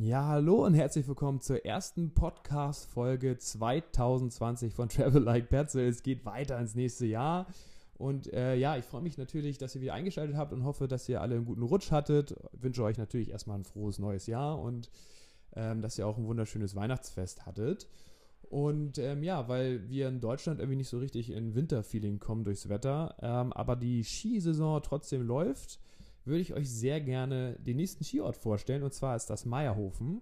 Ja, hallo und herzlich willkommen zur ersten Podcast-Folge 2020 von Travel Like Petzl. Es geht weiter ins nächste Jahr. Und äh, ja, ich freue mich natürlich, dass ihr wieder eingeschaltet habt und hoffe, dass ihr alle einen guten Rutsch hattet. Ich wünsche euch natürlich erstmal ein frohes neues Jahr und ähm, dass ihr auch ein wunderschönes Weihnachtsfest hattet. Und ähm, ja, weil wir in Deutschland irgendwie nicht so richtig in Winterfeeling kommen durchs Wetter, ähm, aber die Skisaison trotzdem läuft, würde ich euch sehr gerne den nächsten Skiort vorstellen. Und zwar ist das Meierhofen.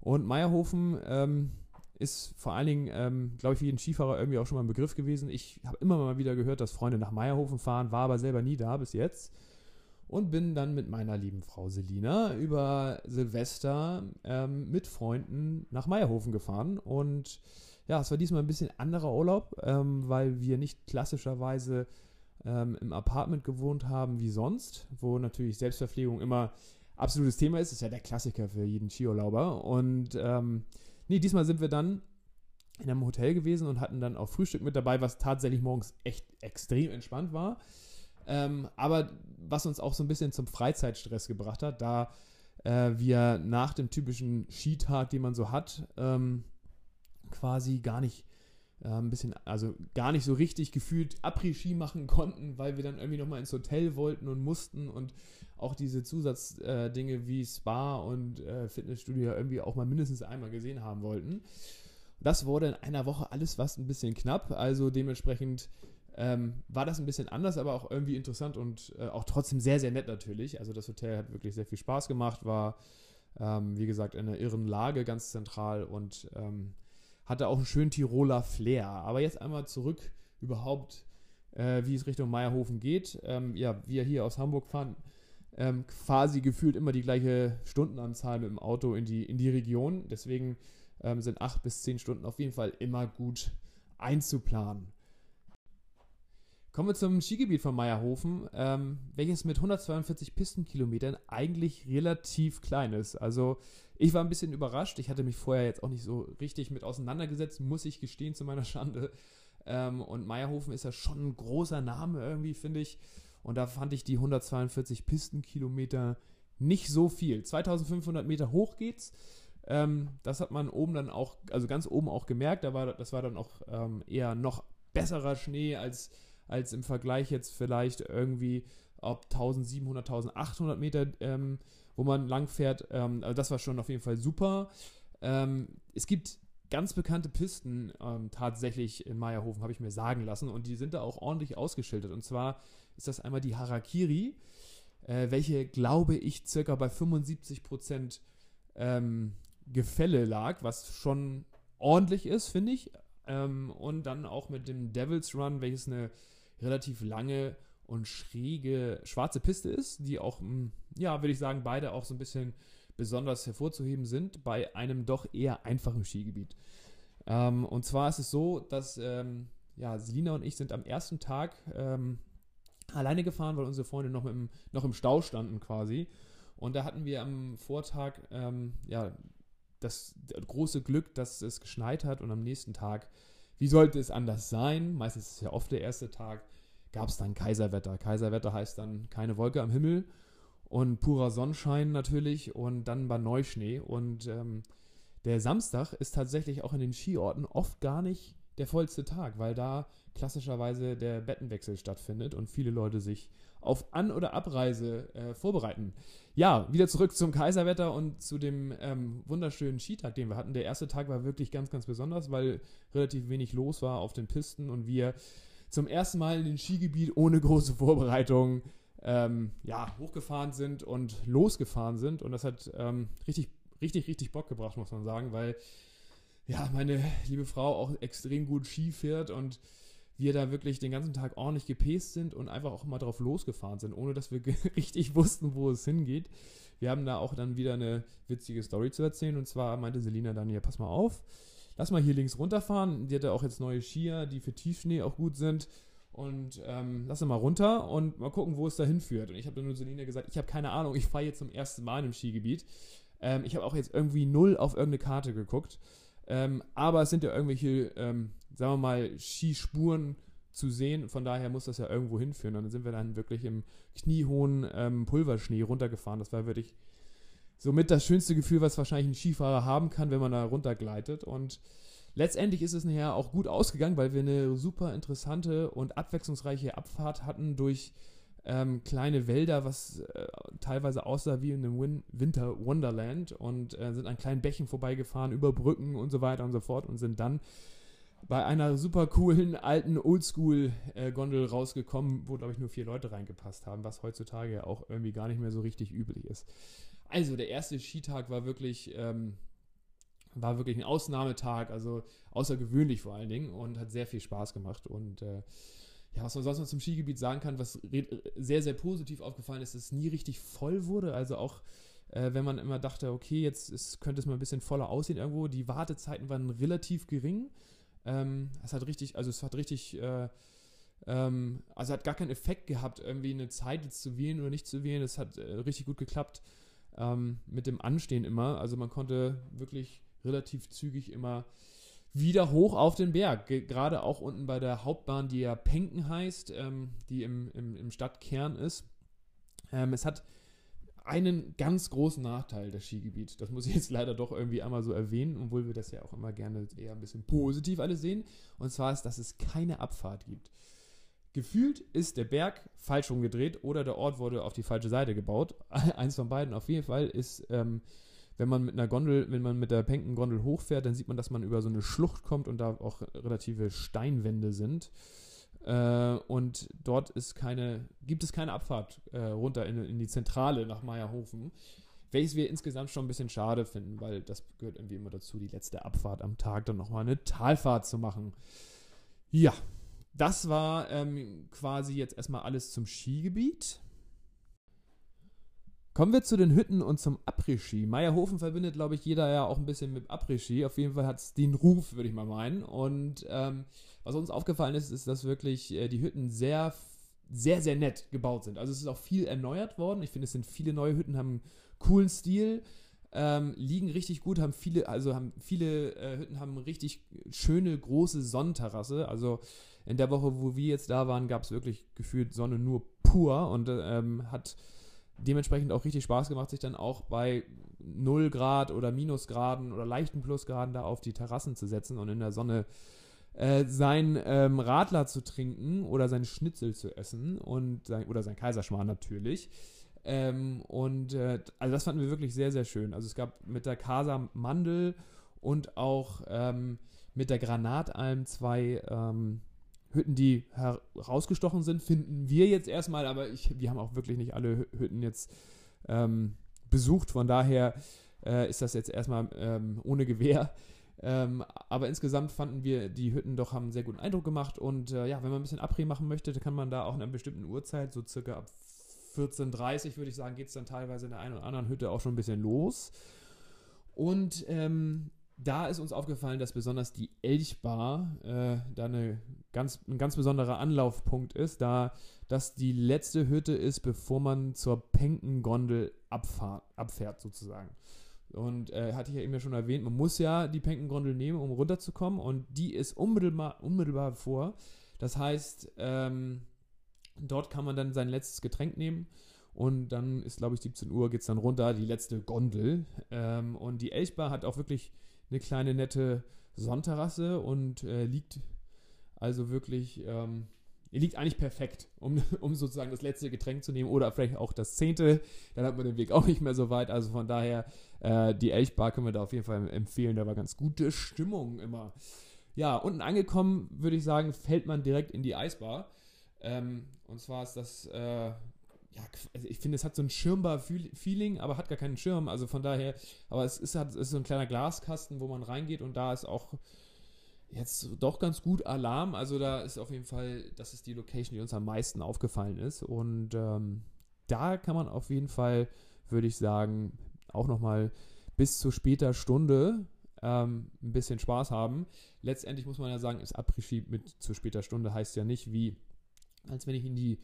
Und Meierhofen ähm, ist vor allen Dingen, ähm, glaube ich, für jeden Skifahrer irgendwie auch schon mal ein Begriff gewesen. Ich habe immer mal wieder gehört, dass Freunde nach Meierhofen fahren, war aber selber nie da bis jetzt. Und bin dann mit meiner lieben Frau Selina über Silvester ähm, mit Freunden nach Meierhofen gefahren. Und ja, es war diesmal ein bisschen anderer Urlaub, ähm, weil wir nicht klassischerweise ähm, im Apartment gewohnt haben wie sonst, wo natürlich Selbstverpflegung immer absolutes Thema ist. Das ist ja der Klassiker für jeden Skiurlauber. Und ähm, nee, diesmal sind wir dann in einem Hotel gewesen und hatten dann auch Frühstück mit dabei, was tatsächlich morgens echt extrem entspannt war. Ähm, aber was uns auch so ein bisschen zum Freizeitstress gebracht hat, da äh, wir nach dem typischen Skitag, den man so hat, ähm, quasi gar nicht äh, ein bisschen, also gar nicht so richtig gefühlt Après-Ski machen konnten, weil wir dann irgendwie nochmal ins Hotel wollten und mussten und auch diese Zusatzdinge äh, wie Spa und äh, Fitnessstudio irgendwie auch mal mindestens einmal gesehen haben wollten. Das wurde in einer Woche alles was ein bisschen knapp, also dementsprechend ähm, war das ein bisschen anders, aber auch irgendwie interessant und äh, auch trotzdem sehr, sehr nett natürlich. Also das Hotel hat wirklich sehr viel Spaß gemacht, war, ähm, wie gesagt, in einer irren Lage ganz zentral und ähm, hatte auch einen schönen Tiroler Flair. Aber jetzt einmal zurück überhaupt, äh, wie es Richtung Meierhofen geht. Ähm, ja, wir hier aus Hamburg fahren ähm, quasi gefühlt immer die gleiche Stundenanzahl mit dem Auto in die, in die Region. Deswegen ähm, sind acht bis zehn Stunden auf jeden Fall immer gut einzuplanen. Kommen wir zum Skigebiet von Meierhofen, ähm, welches mit 142 Pistenkilometern eigentlich relativ klein ist. Also ich war ein bisschen überrascht. Ich hatte mich vorher jetzt auch nicht so richtig mit auseinandergesetzt, muss ich gestehen, zu meiner Schande. Ähm, und Meierhofen ist ja schon ein großer Name irgendwie, finde ich. Und da fand ich die 142 Pistenkilometer nicht so viel. 2500 Meter hoch geht's. Ähm, das hat man oben dann auch, also ganz oben auch gemerkt. Da war, das war dann auch ähm, eher noch besserer Schnee als als im Vergleich jetzt vielleicht irgendwie ob 1700, 1800 Meter, ähm, wo man lang fährt. Ähm, also das war schon auf jeden Fall super. Ähm, es gibt ganz bekannte Pisten ähm, tatsächlich in Meierhofen, habe ich mir sagen lassen. Und die sind da auch ordentlich ausgeschildert. Und zwar ist das einmal die Harakiri, äh, welche, glaube ich, circa bei 75 Prozent ähm, Gefälle lag, was schon ordentlich ist, finde ich. Ähm, und dann auch mit dem Devil's Run, welches eine relativ lange und schräge schwarze Piste ist, die auch, hm, ja, würde ich sagen, beide auch so ein bisschen besonders hervorzuheben sind bei einem doch eher einfachen Skigebiet. Ähm, und zwar ist es so, dass ähm, ja, Selina und ich sind am ersten Tag ähm, alleine gefahren, weil unsere Freunde noch im, noch im Stau standen quasi. Und da hatten wir am Vortag ähm, ja, das große Glück, dass es geschneit hat und am nächsten Tag wie sollte es anders sein? Meistens ist es ja oft der erste Tag. Gab es dann Kaiserwetter. Kaiserwetter heißt dann keine Wolke am Himmel und purer Sonnenschein natürlich und dann war Neuschnee. Und ähm, der Samstag ist tatsächlich auch in den Skiorten oft gar nicht der vollste Tag, weil da klassischerweise der Bettenwechsel stattfindet und viele Leute sich auf An- oder Abreise äh, vorbereiten. Ja, wieder zurück zum Kaiserwetter und zu dem ähm, wunderschönen Skitag, den wir hatten. Der erste Tag war wirklich ganz, ganz besonders, weil relativ wenig los war auf den Pisten und wir zum ersten Mal in den Skigebiet ohne große Vorbereitung ähm, ja, hochgefahren sind und losgefahren sind. Und das hat ähm, richtig, richtig, richtig Bock gebracht, muss man sagen, weil ja, meine liebe Frau auch extrem gut Ski fährt und wir da wirklich den ganzen Tag ordentlich gepäst sind und einfach auch mal drauf losgefahren sind, ohne dass wir richtig wussten, wo es hingeht. Wir haben da auch dann wieder eine witzige Story zu erzählen und zwar meinte Selina dann, ja, pass mal auf, lass mal hier links runterfahren. Die hatte auch jetzt neue Skier, die für Tiefschnee auch gut sind und ähm, lass mal runter und mal gucken, wo es da hinführt. Und ich habe dann nur Selina gesagt, ich habe keine Ahnung, ich fahre jetzt zum ersten Mal im Skigebiet. Ähm, ich habe auch jetzt irgendwie null auf irgendeine Karte geguckt. Ähm, aber es sind ja irgendwelche, ähm, sagen wir mal, Skispuren zu sehen. Von daher muss das ja irgendwo hinführen. Und dann sind wir dann wirklich im kniehohen ähm, Pulverschnee runtergefahren. Das war wirklich somit das schönste Gefühl, was wahrscheinlich ein Skifahrer haben kann, wenn man da runtergleitet. Und letztendlich ist es nachher auch gut ausgegangen, weil wir eine super interessante und abwechslungsreiche Abfahrt hatten durch ähm, kleine Wälder, was äh, teilweise aussah wie in einem Win Winter Wonderland und äh, sind an kleinen Bächen vorbeigefahren, über Brücken und so weiter und so fort und sind dann bei einer super coolen alten Oldschool-Gondel rausgekommen, wo, glaube ich, nur vier Leute reingepasst haben, was heutzutage auch irgendwie gar nicht mehr so richtig üblich ist. Also, der erste Skitag war wirklich, ähm, war wirklich ein Ausnahmetag, also außergewöhnlich vor allen Dingen und hat sehr viel Spaß gemacht. Und äh, ja, was man sonst noch zum Skigebiet sagen kann, was sehr, sehr positiv aufgefallen ist, dass es nie richtig voll wurde. Also auch äh, wenn man immer dachte, okay, jetzt ist, könnte es mal ein bisschen voller aussehen irgendwo, die Wartezeiten waren relativ gering. Ähm, es hat richtig, also es hat richtig, äh, ähm, also hat gar keinen Effekt gehabt, irgendwie eine Zeit jetzt zu wählen oder nicht zu wählen. Es hat äh, richtig gut geklappt ähm, mit dem Anstehen immer. Also man konnte wirklich relativ zügig immer wieder hoch auf den Berg. Gerade auch unten bei der Hauptbahn, die ja Penken heißt, ähm, die im, im, im, Stadtkern ist. Ähm, es hat einen ganz großen Nachteil, das Skigebiet. Das muss ich jetzt leider doch irgendwie einmal so erwähnen, obwohl wir das ja auch immer gerne eher ein bisschen positiv alles sehen. Und zwar ist, dass es keine Abfahrt gibt. Gefühlt ist der Berg falsch umgedreht oder der Ort wurde auf die falsche Seite gebaut. Eins von beiden auf jeden Fall ist ähm, wenn man mit einer Gondel, wenn man mit der Penken-Gondel hochfährt, dann sieht man, dass man über so eine Schlucht kommt und da auch relative Steinwände sind. Äh, und dort ist keine, gibt es keine Abfahrt äh, runter in, in, die Zentrale nach Meierhofen. Welches wir insgesamt schon ein bisschen schade finden, weil das gehört irgendwie immer dazu, die letzte Abfahrt am Tag dann nochmal eine Talfahrt zu machen. Ja, das war ähm, quasi jetzt erstmal alles zum Skigebiet. Kommen wir zu den Hütten und zum Après-Ski. Meierhofen verbindet, glaube ich, jeder ja auch ein bisschen mit Après-Ski. Auf jeden Fall hat es den Ruf, würde ich mal meinen. Und ähm, was uns aufgefallen ist, ist, dass wirklich äh, die Hütten sehr, sehr, sehr nett gebaut sind. Also es ist auch viel erneuert worden. Ich finde, es sind viele neue Hütten, haben einen coolen Stil, ähm, liegen richtig gut, haben viele, also haben viele äh, Hütten haben richtig schöne große Sonnenterrasse. Also in der Woche, wo wir jetzt da waren, gab es wirklich gefühlt Sonne nur pur und ähm, hat dementsprechend auch richtig Spaß gemacht, sich dann auch bei 0 Grad oder Minusgraden oder leichten Plusgraden da auf die Terrassen zu setzen und in der Sonne äh, sein ähm, Radler zu trinken oder sein Schnitzel zu essen und sein, oder sein Kaiserschmarrn natürlich. Ähm, und äh, also das fanden wir wirklich sehr, sehr schön. Also es gab mit der Casa Mandel und auch ähm, mit der Granatalm zwei ähm, Hütten, die herausgestochen sind, finden wir jetzt erstmal, aber ich, wir haben auch wirklich nicht alle Hütten jetzt ähm, besucht. Von daher äh, ist das jetzt erstmal ähm, ohne Gewehr. Ähm, aber insgesamt fanden wir, die Hütten doch haben einen sehr guten Eindruck gemacht. Und äh, ja, wenn man ein bisschen Abré machen möchte, dann kann man da auch in einer bestimmten Uhrzeit, so circa ab 14.30 Uhr würde ich sagen, geht es dann teilweise in der einen oder anderen Hütte auch schon ein bisschen los. Und ähm, da ist uns aufgefallen, dass besonders die Elchbar äh, da eine ganz, ein ganz besonderer Anlaufpunkt ist, da das die letzte Hütte ist, bevor man zur Penkengondel abfährt sozusagen. Und äh, hatte ich ja eben ja schon erwähnt, man muss ja die Penkengondel nehmen, um runterzukommen und die ist unmittelbar, unmittelbar vor. Das heißt, ähm, dort kann man dann sein letztes Getränk nehmen und dann ist, glaube ich, 17 Uhr geht es dann runter, die letzte Gondel. Ähm, und die Elchbar hat auch wirklich eine kleine nette Sonnterrasse und äh, liegt also wirklich, ähm, liegt eigentlich perfekt, um, um sozusagen das letzte Getränk zu nehmen oder vielleicht auch das zehnte. Dann hat man den Weg auch nicht mehr so weit. Also von daher, äh, die Elchbar können wir da auf jeden Fall empfehlen. Da war ganz gute Stimmung immer. Ja, unten angekommen, würde ich sagen, fällt man direkt in die Eisbar. Ähm, und zwar ist das äh, ja, also ich finde, es hat so ein Schirmbar-Feeling, aber hat gar keinen Schirm. Also von daher, aber es ist, es ist so ein kleiner Glaskasten, wo man reingeht und da ist auch jetzt doch ganz gut Alarm. Also da ist auf jeden Fall, das ist die Location, die uns am meisten aufgefallen ist. Und ähm, da kann man auf jeden Fall, würde ich sagen, auch nochmal bis zu später Stunde ähm, ein bisschen Spaß haben. Letztendlich muss man ja sagen, ist Après-Ski mit zu später Stunde heißt ja nicht wie, als wenn ich in die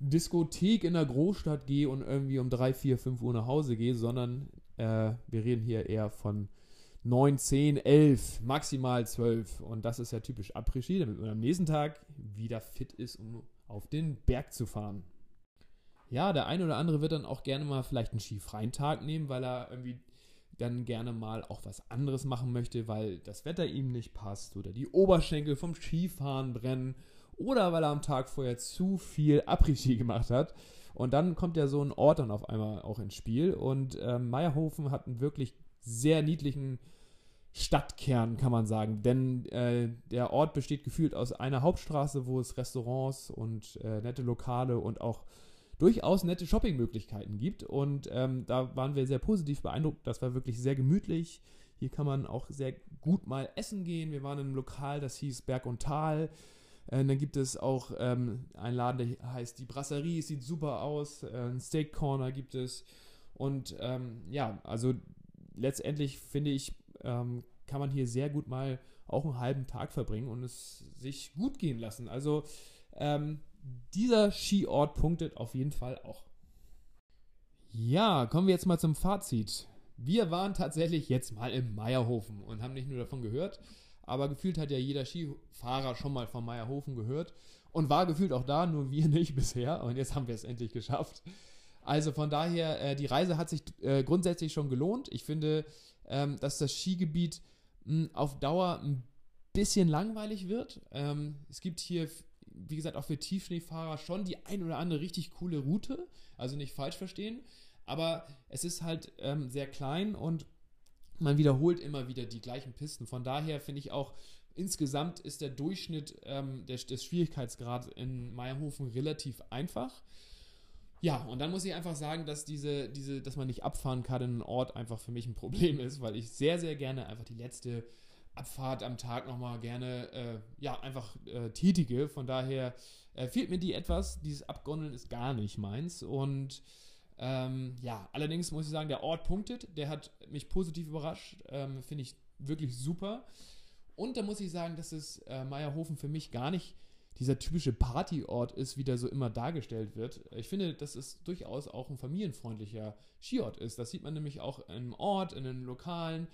Diskothek in der Großstadt gehe und irgendwie um 3, 4, 5 Uhr nach Hause gehe, sondern äh, wir reden hier eher von 9, 10, 11, maximal 12. Und das ist ja typisch Après-Ski, damit man am nächsten Tag wieder fit ist, um auf den Berg zu fahren. ja, der eine oder andere wird dann auch gerne mal vielleicht einen skifreien Tag nehmen, weil er irgendwie dann gerne mal auch was anderes machen möchte, weil das Wetter ihm nicht passt oder die Oberschenkel vom Skifahren brennen oder weil er am Tag vorher zu viel Après-Ski gemacht hat. Und dann kommt ja so ein Ort dann auf einmal auch ins Spiel. Und äh, Meierhofen hat einen wirklich sehr niedlichen Stadtkern, kann man sagen. Denn äh, der Ort besteht gefühlt aus einer Hauptstraße, wo es Restaurants und äh, nette Lokale und auch durchaus nette Shoppingmöglichkeiten gibt. Und ähm, da waren wir sehr positiv beeindruckt. Das war wirklich sehr gemütlich. Hier kann man auch sehr gut mal essen gehen. Wir waren in einem Lokal, das hieß Berg und Tal. Äh, dann gibt es auch ähm, einen Laden, der heißt die Brasserie, sieht super aus. Äh, ein Steak Corner gibt es. Und ähm, ja, also letztendlich finde ich, ähm, kann man hier sehr gut mal auch einen halben Tag verbringen und es sich gut gehen lassen. Also ähm, dieser Skiort punktet auf jeden Fall auch. Ja, kommen wir jetzt mal zum Fazit. Wir waren tatsächlich jetzt mal im Meierhofen und haben nicht nur davon gehört, aber gefühlt hat ja jeder Skifahrer schon mal von Meierhofen gehört und war gefühlt auch da, nur wir nicht bisher und jetzt haben wir es endlich geschafft. Also von daher, äh, die Reise hat sich äh, grundsätzlich schon gelohnt. Ich finde, ähm, dass das Skigebiet mh, hm, auf Dauer ein bisschen langweilig wird. Ähm, es gibt hier wie gesagt, auch für Tiefschneefahrer schon die ein oder andere richtig coole Route. Also nicht falsch verstehen. Aber es ist halt ähm, sehr klein und man wiederholt immer wieder die gleichen Pisten. Von daher finde ich auch, insgesamt ist der Durchschnitt ähm, des, des Schwierigkeitsgrads in Meierhofen relativ einfach. Ja, und dann muss ich einfach sagen, dass diese, diese, dass man nicht abfahren kann in einen Ort einfach für mich ein Problem ist, weil ich sehr, sehr gerne einfach die letzte Abfahrt am Tag nochmal gerne äh, ja, einfach äh, tätige. Von daher äh, fehlt mir die etwas. Dieses Abgondeln ist gar nicht meins. Und ähm, ja, allerdings muss ich sagen, der Ort punktet. Der hat mich positiv überrascht. Ähm, Finde ich wirklich super. Und da muss ich sagen, dass es äh, Meierhofen für mich gar nicht dieser typische Partyort ist, wie der so immer dargestellt wird. Ich finde, dass es durchaus auch ein familienfreundlicher Skiort ist. Das sieht man nämlich auch im Ort, in den Lokalen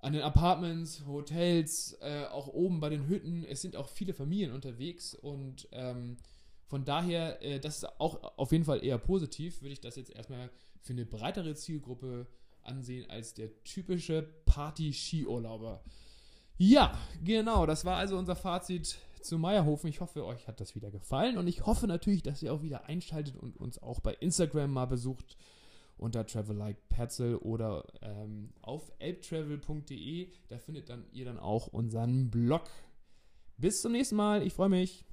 an den Apartments, Hotels, äh, auch oben bei den Hütten. Es sind auch viele Familien unterwegs und ähm, von daher, äh, das ist auch auf jeden Fall eher positiv, würde ich das jetzt erstmal für eine breitere Zielgruppe ansehen als der typische Party-Skiurlauber. Ja, genau, das war also unser Fazit zu Meierhofen. Ich hoffe, euch hat das wieder gefallen und ich hoffe natürlich, dass ihr auch wieder einschaltet und uns auch bei Instagram mal besucht unter Travel Like Petzl oder ähm, auf elbtravel.de. Da findet dann ihr dann auch unseren Blog. Bis zum nächsten Mal. Ich freue mich.